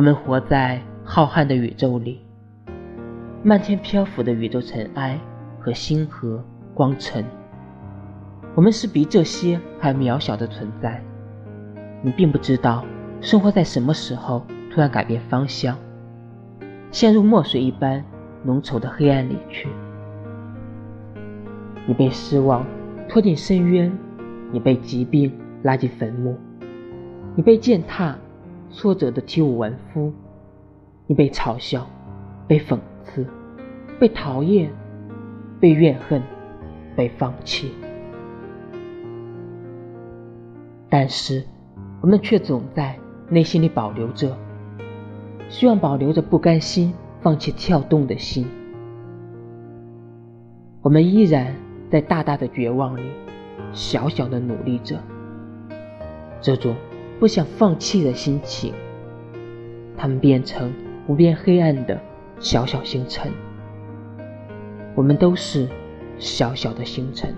我们活在浩瀚的宇宙里，漫天漂浮的宇宙尘埃和星河光尘。我们是比这些还渺小的存在。你并不知道，生活在什么时候突然改变方向，陷入墨水一般浓稠的黑暗里去。你被失望拖进深渊，你被疾病拉进坟墓，你被践踏。挫折的体无完肤，你被嘲笑，被讽刺，被讨厌，被怨恨，被放弃。但是，我们却总在内心里保留着，希望保留着不甘心放弃跳动的心。我们依然在大大的绝望里，小小的努力着。这种。不想放弃的心情，它们变成无边黑暗的小小星辰。我们都是小小的星辰。